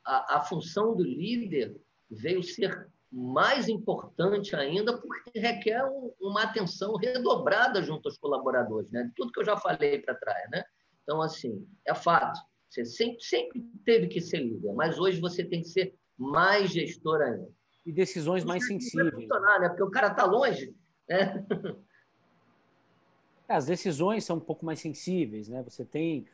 a, a função do líder veio ser mais importante ainda porque requer um, uma atenção redobrada junto aos colaboradores, né? Tudo que eu já falei para trás, né? Então, assim, é fato. Você sempre, sempre teve que ser líder, mas hoje você tem que ser mais gestor ainda. E decisões mais sensíveis. Funcionar, né? Porque o cara está longe. Né? [laughs] É, as decisões são um pouco mais sensíveis, né? Você tem,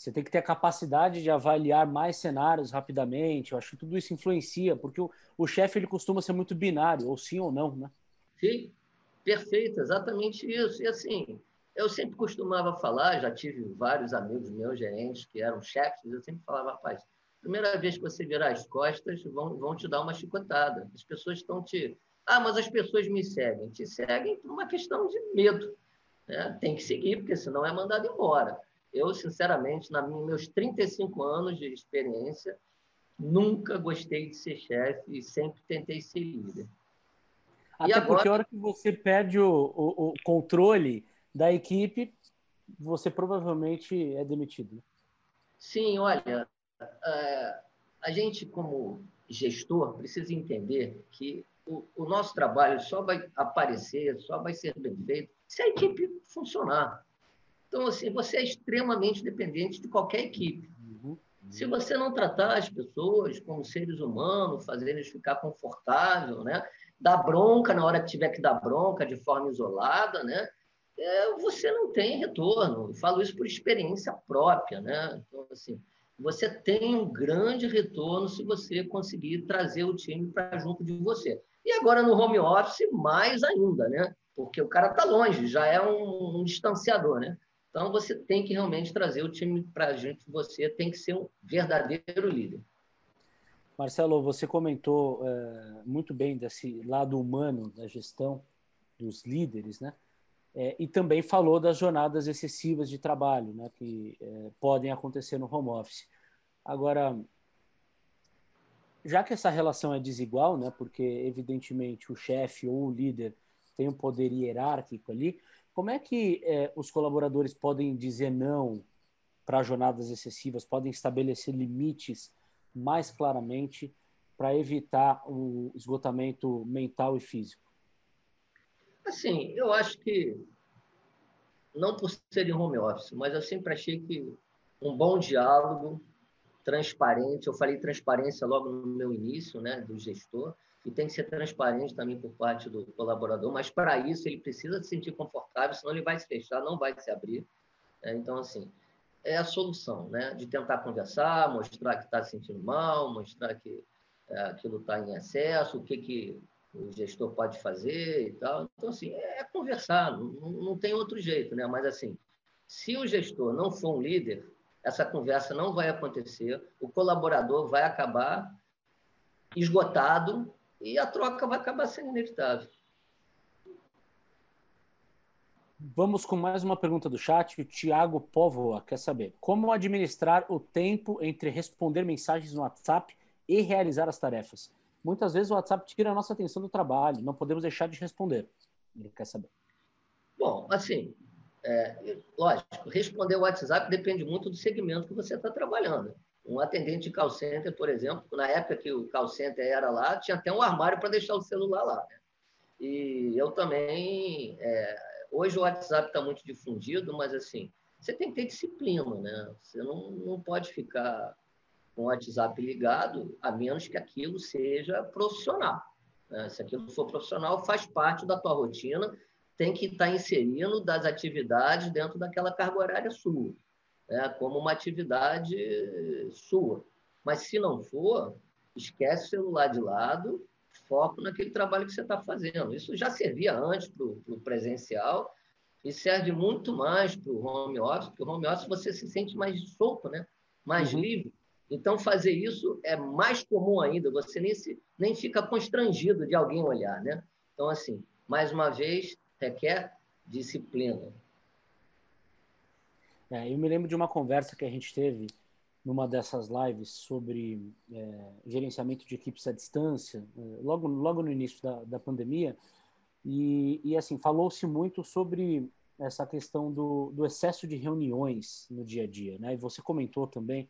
você tem que ter a capacidade de avaliar mais cenários rapidamente. Eu acho que tudo isso influencia, porque o, o chefe ele costuma ser muito binário, ou sim ou não, né? Sim, perfeito, exatamente isso. E assim, eu sempre costumava falar, já tive vários amigos meus, gerentes, que eram chefes, eu sempre falava, rapaz, primeira vez que você virar as costas, vão, vão te dar uma chicotada. As pessoas estão te. Ah, mas as pessoas me seguem. Te seguem por uma questão de medo. Né? Tem que seguir, porque senão é mandado embora. Eu, sinceramente, na minha, meus 35 anos de experiência, nunca gostei de ser chefe e sempre tentei ser líder. Até agora... porque a hora que você perde o, o, o controle da equipe, você provavelmente é demitido. Sim, olha, é, a gente como gestor precisa entender que o, o, nosso trabalho só vai aparecer, só vai ser bem feito se a equipe funcionar. Então, assim, você é extremamente dependente de qualquer equipe. Uhum. Se você não tratar as pessoas como seres humanos, fazer eles ficar confortável, né? dar bronca na hora que tiver que dar bronca de forma isolada, né? é, você não tem retorno. Eu falo isso por experiência própria, né? Então, assim, você tem um grande retorno se você conseguir trazer o time para junto de você. E agora no home office, mais ainda, né? Porque o cara está longe, já é um, um, distanciador, né? Então você tem que realmente trazer o time para junto de você, tem que ser um verdadeiro líder. Marcelo, você comentou é, muito bem desse lado humano da gestão dos líderes, né? É, e também falou das jornadas excessivas de trabalho, né, que é, podem acontecer no home office. Agora, já que essa relação é desigual, né, porque evidentemente o chefe ou o líder tem um poder hierárquico ali, como é que é, os colaboradores podem dizer não para jornadas excessivas, podem estabelecer limites mais claramente para evitar o esgotamento mental e físico? Assim, eu acho que, não por ser em home office, mas eu sempre achei que um bom diálogo, transparente, eu falei transparência logo no meu início, né, do gestor, e tem que ser transparente também por parte do colaborador, mas para isso ele precisa se sentir confortável, senão ele vai se fechar, não vai se abrir. Né? Então, assim, é a solução, né? De tentar conversar, mostrar que está se sentindo mal, mostrar que é, aquilo está em excesso, o que, que o gestor pode fazer e tal. Então, assim, é, é conversar, não, não tem outro jeito, né? Mas, assim, se o gestor não for um líder, essa conversa não vai acontecer, o colaborador vai acabar esgotado e a troca vai acabar sendo inevitável. Vamos com mais uma pergunta do chat. O Tiago Póvoa quer saber como administrar o tempo entre responder mensagens no WhatsApp e realizar as tarefas. Muitas vezes o WhatsApp tira a nossa atenção do trabalho, não podemos deixar de responder. Ele quer saber. Bom, assim, é, lógico, responder o WhatsApp depende muito do segmento que você está trabalhando. Um atendente de call center, por exemplo, na época que o call center era lá, tinha até um armário para deixar o celular lá. Né? E eu também. É, hoje o WhatsApp está muito difundido, mas assim, você tem que ter disciplina, né? Você não, não pode ficar com o WhatsApp ligado, a menos que aquilo seja profissional. Né? Se aquilo for profissional, faz parte da tua rotina, tem que estar inserindo das atividades dentro daquela carga horária sua, né? como uma atividade sua. Mas se não for, esquece o celular de lado, foco naquele trabalho que você está fazendo. Isso já servia antes para o presencial e serve muito mais para o home office, porque o home office você se sente mais solto, né? mais uhum. livre. Então, fazer isso é mais comum ainda, você nem, se, nem fica constrangido de alguém olhar, né? Então, assim, mais uma vez, requer disciplina. É, eu me lembro de uma conversa que a gente teve numa dessas lives sobre é, gerenciamento de equipes à distância, é, logo, logo no início da, da pandemia, e, e assim, falou-se muito sobre essa questão do, do excesso de reuniões no dia a dia, né? E você comentou também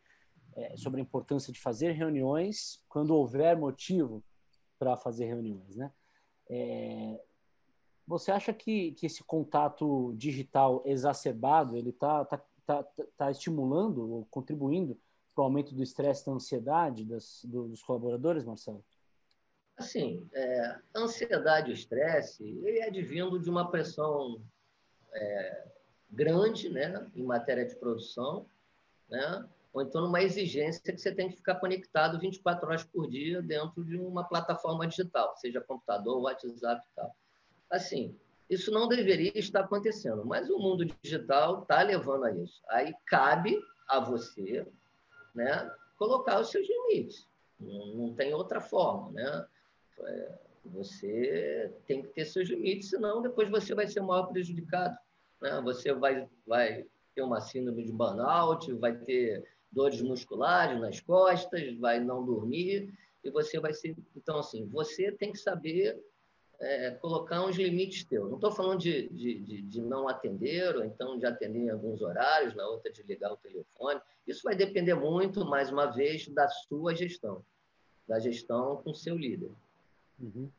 é, sobre a importância de fazer reuniões quando houver motivo para fazer reuniões, né? É, você acha que, que esse contato digital exacerbado ele está tá, tá, tá estimulando ou contribuindo para o aumento do estresse, da ansiedade das, do, dos colaboradores, Marcelo? Assim, é, ansiedade e estresse ele advindo de uma pressão é, grande, né, em matéria de produção, né, ou então numa exigência que você tem que ficar conectado 24 horas por dia dentro de uma plataforma digital, seja computador, WhatsApp e tal. Assim, isso não deveria estar acontecendo, mas o mundo digital está levando a isso. Aí cabe a você né, colocar os seus limites. Não, não tem outra forma. Né? É, você tem que ter seus limites, senão depois você vai ser o maior prejudicado. Né? Você vai, vai ter uma síndrome de burnout, vai ter dores musculares nas costas, vai não dormir e você vai ser. Então, assim, você tem que saber é, colocar uns limites teus. Não estou falando de, de, de, de, não atender, ou então de atender em alguns horários, na outra de ligar o telefone. Isso vai depender muito, mais uma vez, da sua gestão, da gestão com o seu líder. Uhum.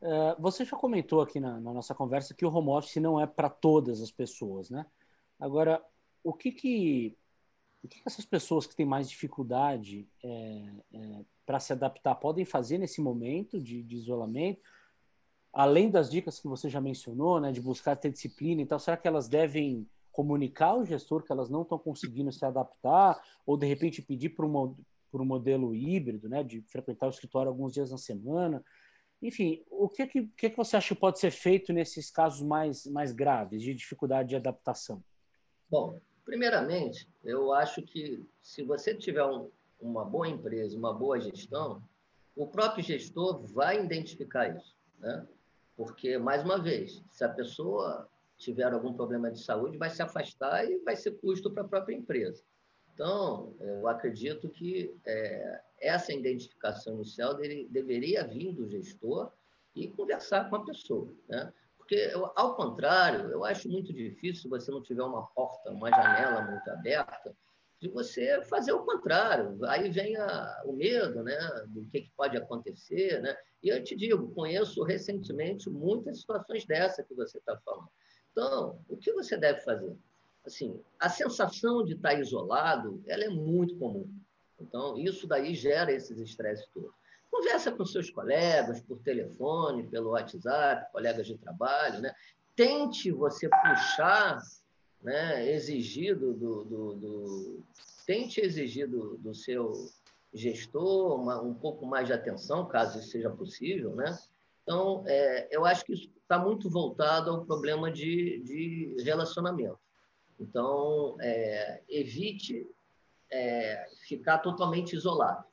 É, você já comentou aqui na, na, nossa conversa que o home office não é para todas as pessoas, né? Agora, o que que o que essas pessoas que têm mais dificuldade é, é, para se adaptar podem fazer nesse momento de, isolamento? Além das dicas que você já mencionou, né, de buscar ter disciplina e tal, será que elas devem comunicar ao gestor que elas não estão conseguindo se adaptar, ou de repente pedir para um, por um modelo híbrido, né, de frequentar o escritório alguns dias na semana. Enfim, o que, que, que, que você acha que pode ser feito nesses casos mais, mais graves, de dificuldade de adaptação? Bom, primeiramente, eu acho que se você tiver um, uma boa empresa, uma boa gestão, o próprio gestor vai identificar isso. Né? Porque, mais uma vez, se a pessoa tiver algum problema de saúde, vai se afastar e vai ser custo para a própria empresa. Então, eu acredito que é, essa identificação inicial dele, deveria vir do gestor e conversar com a pessoa. Né? Porque, eu, ao contrário, eu acho muito difícil, se você não tiver uma porta, uma janela muito aberta, de você fazer o contrário. Aí vem a, o medo né, do que, que, pode acontecer. Né? E eu te digo, conheço recentemente muitas situações dessa que você está falando. Então, o que você deve fazer? Assim, a sensação de estar isolado, ela é muito comum. Então, isso daí gera esses estresses todos. Conversa com seus colegas por telefone, pelo WhatsApp, colegas de trabalho, né? Tente você puxar, né, exigir do, do, do, do tente exigir do, do seu gestor uma, um pouco mais de atenção, caso isso seja possível, né? Então, é, eu acho que isso está muito voltado ao problema de, de relacionamento. Então, é, evite é, ficar totalmente isolado.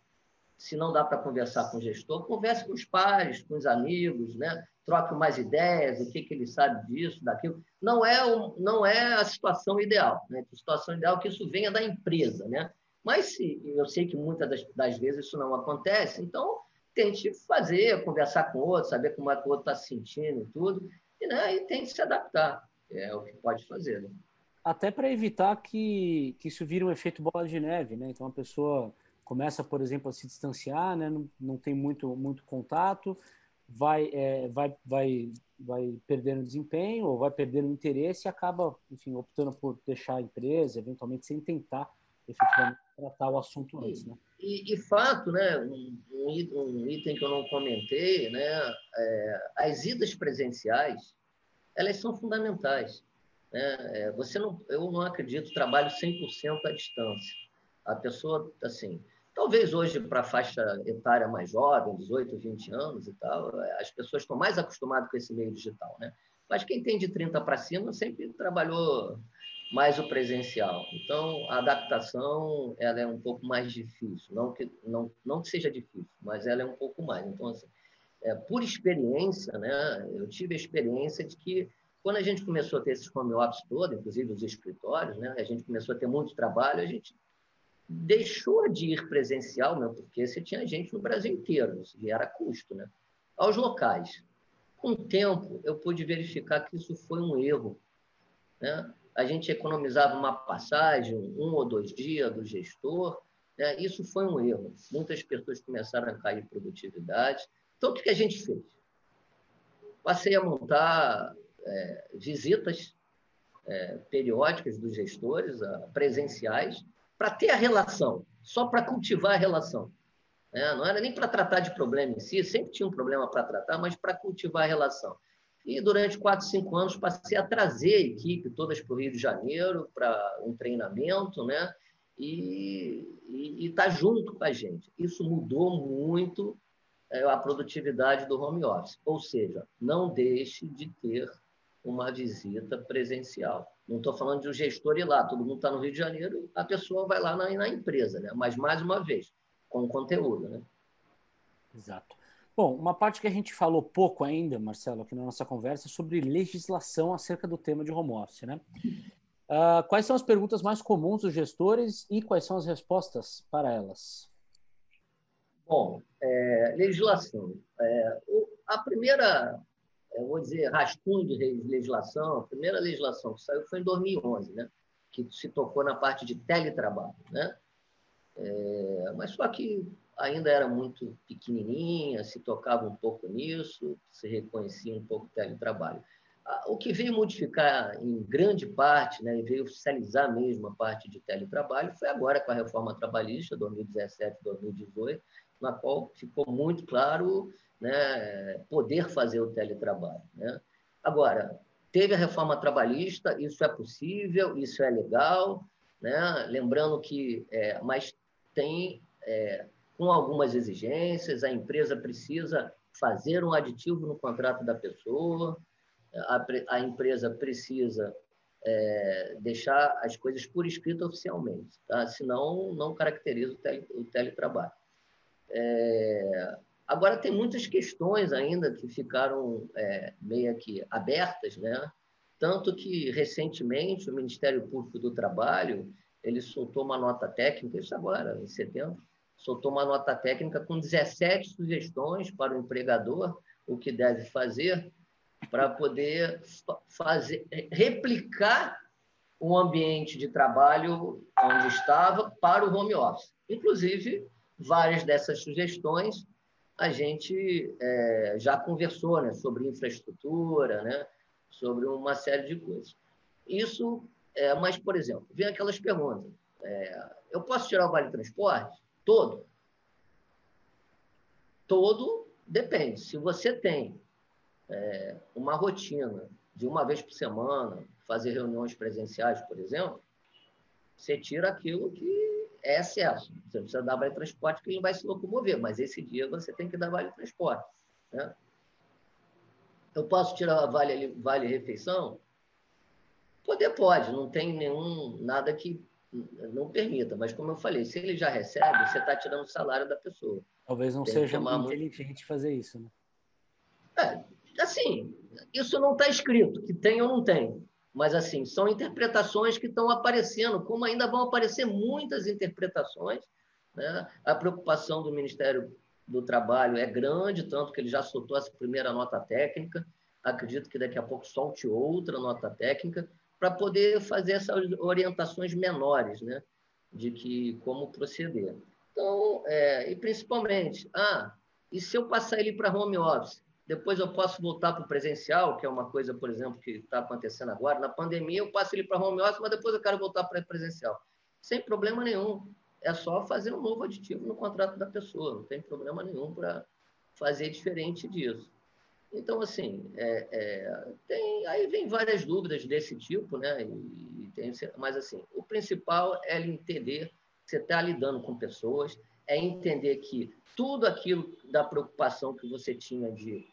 Se não dá para conversar com o gestor, converse com os pais, com os amigos, né? Troque mais ideias, o que, que ele sabe disso, daquilo. Não é, um, não é a situação ideal. Né? A situação ideal é que isso venha da empresa. Né? Mas se, eu sei que muitas das, das vezes isso não acontece, então tente fazer, conversar com o outro, saber como é que o outro está se sentindo e tudo, e, né, e tente se adaptar. É o que pode fazer. Né? Até para evitar que, que isso vire um efeito bola de neve, né? Então a pessoa começa, por exemplo, a se distanciar, né? não, não tem muito, muito contato, vai, é, vai, vai, vai perdendo desempenho ou vai perdendo interesse e acaba, enfim, optando por deixar a empresa, eventualmente sem tentar efetivamente tratar o assunto antes, né? E, e fato, né, um, um, item que eu não comentei, né, é, as idas presenciais, elas são fundamentais. Né? É, você não, eu não acredito trabalho 100% à distância. A pessoa, assim, talvez hoje para a faixa etária mais jovem, 18, 20 anos e tal, as pessoas estão mais acostumadas com esse meio digital, né? Mas quem tem de 30 para cima sempre trabalhou mais o presencial. Então, a adaptação ela é um pouco mais difícil. Não que, não, não que seja difícil, mas ela é um pouco mais. Então, assim, é, por experiência, né, eu tive a experiência de que quando a gente começou a ter esses home office todo, inclusive os escritórios, né, a gente começou a ter muito trabalho, a gente deixou de ir presencial, né, porque você tinha gente no Brasil inteiro, e era custo, né, aos locais. Com o tempo, eu pude verificar que isso foi um erro. Né? a gente economizava uma passagem, um ou dois dias do gestor. Né? Isso foi um erro. Muitas pessoas começaram a cair produtividade. Então, o que a gente fez? Passei a montar é, visitas é, periódicas dos gestores, a, presenciais, para ter a relação, só para cultivar a relação. É, não era nem para tratar de problema em si, sempre tinha um problema para tratar, mas para cultivar a relação. E durante quatro, cinco anos passei a trazer a equipe todas para o Rio de Janeiro para um treinamento, né? E estar tá junto com a gente. Isso mudou muito é, a produtividade do home office. Ou seja, não deixe de ter uma visita presencial. Não estou falando de um gestor ir lá, todo mundo está no Rio de Janeiro, a pessoa vai lá na, na empresa, né? Mas mais uma vez, com conteúdo, né? Exato. Bom, uma parte que a gente falou pouco ainda, Marcelo, aqui na nossa conversa, é sobre legislação acerca do tema de home office, né? Uh, quais são as perguntas mais comuns dos gestores e quais são as respostas para elas? Bom, é, legislação. É, a primeira, eu vou dizer, rascunho de legislação, a primeira legislação que saiu foi em 2011, né? Que se tocou na parte de teletrabalho, né? É, mas só que ainda era muito pequenininha, se tocava um pouco nisso, se reconhecia um pouco o teletrabalho. O que veio modificar em grande parte, né, e veio oficializar mesmo a parte de teletrabalho, foi agora com a reforma trabalhista 2017-2018, na qual ficou muito claro né, poder fazer o teletrabalho. Né? Agora, teve a reforma trabalhista, isso é possível, isso é legal, né? lembrando que, é, mas tem é, com algumas exigências, a empresa precisa fazer um aditivo no contrato da pessoa, a, a empresa precisa é, deixar as coisas por escrito oficialmente, tá? senão não caracteriza o, tele, o teletrabalho. É, agora, tem muitas questões ainda que ficaram é, meio que abertas, né? tanto que, recentemente, o Ministério Público do Trabalho ele soltou uma nota técnica, isso agora, em setembro, soltou uma nota técnica com 17 sugestões para o empregador, o que deve fazer para poder fazer, replicar o ambiente de trabalho onde estava para o home office. Inclusive, várias dessas sugestões a gente é, já conversou né, sobre infraestrutura, né, sobre uma série de coisas. Isso, é, mas, por exemplo, vem aquelas perguntas. É, eu posso tirar o vale transporte? Todo? Todo depende. Se você tem é, uma rotina de uma vez por semana, fazer reuniões presenciais, por exemplo, você tira aquilo que é excesso. Você precisa dar vale transporte que ele vai se locomover, mas esse dia você tem que dar vale transporte. Né? Eu posso tirar vale, vale refeição? Poder pode, não tem nenhum nada que não permita, mas como eu falei, se ele já recebe, você está tirando o salário da pessoa. Talvez não tem seja inteligente muito... fazer isso, né? É, assim, isso não está escrito, que tem ou não tem. Mas, assim, são interpretações que estão aparecendo, como ainda vão aparecer muitas interpretações. Né? A preocupação do Ministério do Trabalho é grande, tanto que ele já soltou essa primeira nota técnica. Acredito que daqui a pouco solte outra nota técnica para poder fazer essas orientações menores, né? De que como proceder. Então, é, e principalmente, ah, e se eu passar ele para home office? Depois eu posso voltar para o presencial, que é uma coisa, por exemplo, que está acontecendo agora. Na pandemia, eu passo ele para home office, mas depois eu quero voltar para presencial. Sem problema nenhum. É só fazer um novo aditivo no contrato da pessoa. Não tem problema nenhum para fazer diferente disso. Então, assim, é, é, tem, aí vem várias dúvidas desse tipo, né? E, tem, mas, assim, o principal é entender que você está lidando com pessoas, é entender que tudo aquilo da preocupação que você tinha de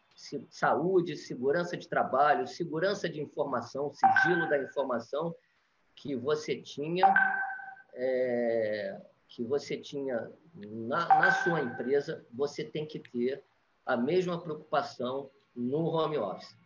saúde, segurança de trabalho, segurança de informação, sigilo da informação que você tinha, é, que você tinha na, na sua empresa, você tem que ter a mesma preocupação no home office.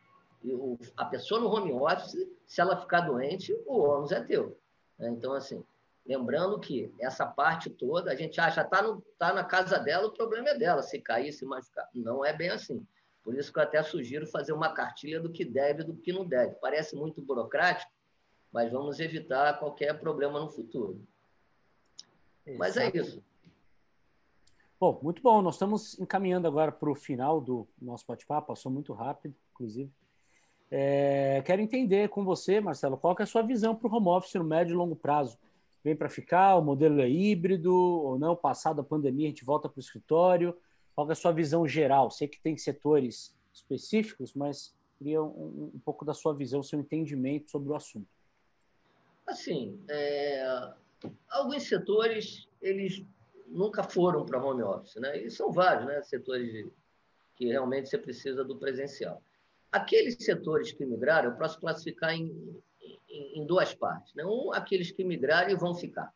E o, a pessoa no home office, se ela ficar doente, o ônus é teu. Né? Então, assim, lembrando que essa parte toda, a gente acha, está tá na casa dela, o problema é dela, se cair, se machucar. Não é bem assim. Por isso que eu até sugiro fazer uma cartilha do que deve e do que não deve. Parece muito burocrático, mas vamos evitar qualquer problema no futuro. Exato. Mas é isso. Bom, muito bom. Nós estamos encaminhando agora para o final do nosso bate-papo. Passou muito rápido, inclusive. É, quero entender com você, Marcelo, qual é a sua visão para o home office no médio e longo prazo? Vem para ficar? O modelo é híbrido ou não? Passado a pandemia, a gente volta para o escritório? Qual é a sua visão geral? Sei que tem setores específicos, mas queria um, um pouco da sua visão, seu entendimento sobre o assunto. Assim, é, alguns setores, eles nunca foram para home office, né? E são vários, né? Setores de, que realmente você precisa do presencial. Aqueles setores que migraram, eu posso classificar em, em, em duas partes. Né? Um, aqueles que migraram e vão ficar.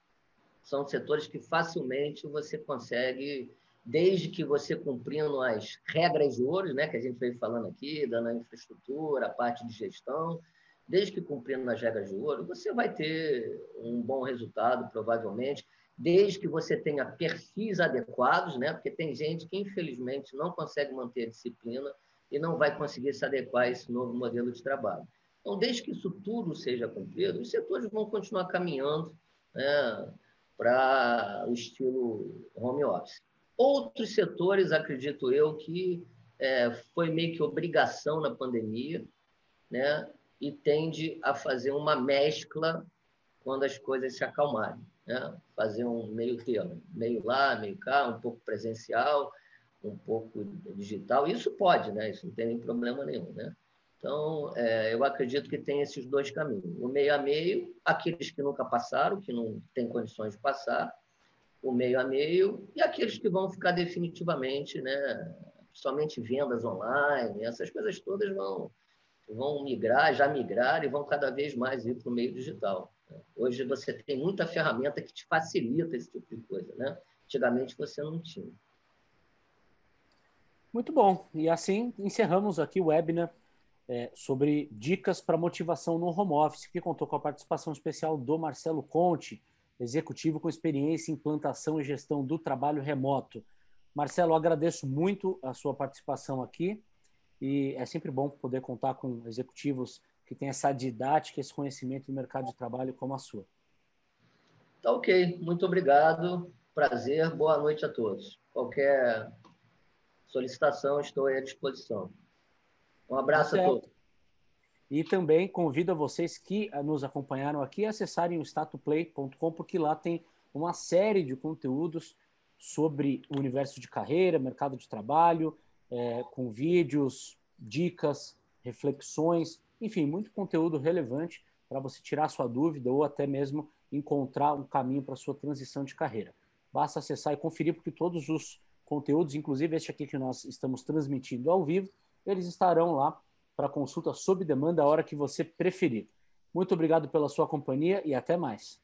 São setores que facilmente você consegue, desde que você cumprindo as regras de ouro, né? Que a gente veio falando aqui, dando a infraestrutura, a parte de gestão, desde que cumprindo as regras de ouro, você vai ter um bom resultado, provavelmente desde que você tenha perfis adequados, né? porque tem gente que, infelizmente, não consegue manter a disciplina e não vai conseguir se adequar a esse novo modelo de trabalho. Então, desde que isso tudo seja cumprido, os setores vão continuar caminhando né, para o estilo home office. Outros setores, acredito eu, que é, foi meio que obrigação na pandemia, né, e tende a fazer uma mescla quando as coisas se acalmarem né? fazer um meio termo, meio lá, meio cá, um pouco presencial, um pouco digital. Isso pode, né? Isso não tem problema nenhum, né? Então, é, eu acredito que tem esses dois caminhos. O meio a meio, aqueles que nunca passaram, que não têm condições de passar, o meio a meio, e aqueles que vão ficar definitivamente, né, somente vendas online, essas coisas todas vão, vão migrar, já migraram e vão cada vez mais ir para o meio digital. Hoje você tem muita ferramenta que te facilita esse tipo de coisa, né? Antigamente você não tinha. Muito bom. E assim encerramos aqui o webinar é, sobre dicas para motivação no home office, que contou com a participação especial do Marcelo Conte, executivo com experiência em implantação e gestão do trabalho remoto. Marcelo, agradeço muito a sua participação aqui e é sempre bom poder contar com executivos que têm essa didática, esse conhecimento do mercado de trabalho como a sua. Tá ok, muito obrigado, prazer, boa noite a todos. Qualquer solicitação, estou à disposição. Um abraço a todos. E também convido a vocês que nos acompanharam aqui a acessarem o statuplay.com, porque lá tem uma série de conteúdos sobre o universo de carreira, mercado de trabalho, é, com vídeos, dicas, reflexões, enfim, muito conteúdo relevante para você tirar sua dúvida ou até mesmo encontrar um caminho para sua transição de carreira. Basta acessar e conferir, porque todos os conteúdos, inclusive este aqui que nós estamos transmitindo ao vivo, eles estarão lá para consulta sob demanda a hora que você preferir. Muito obrigado pela sua companhia e até mais.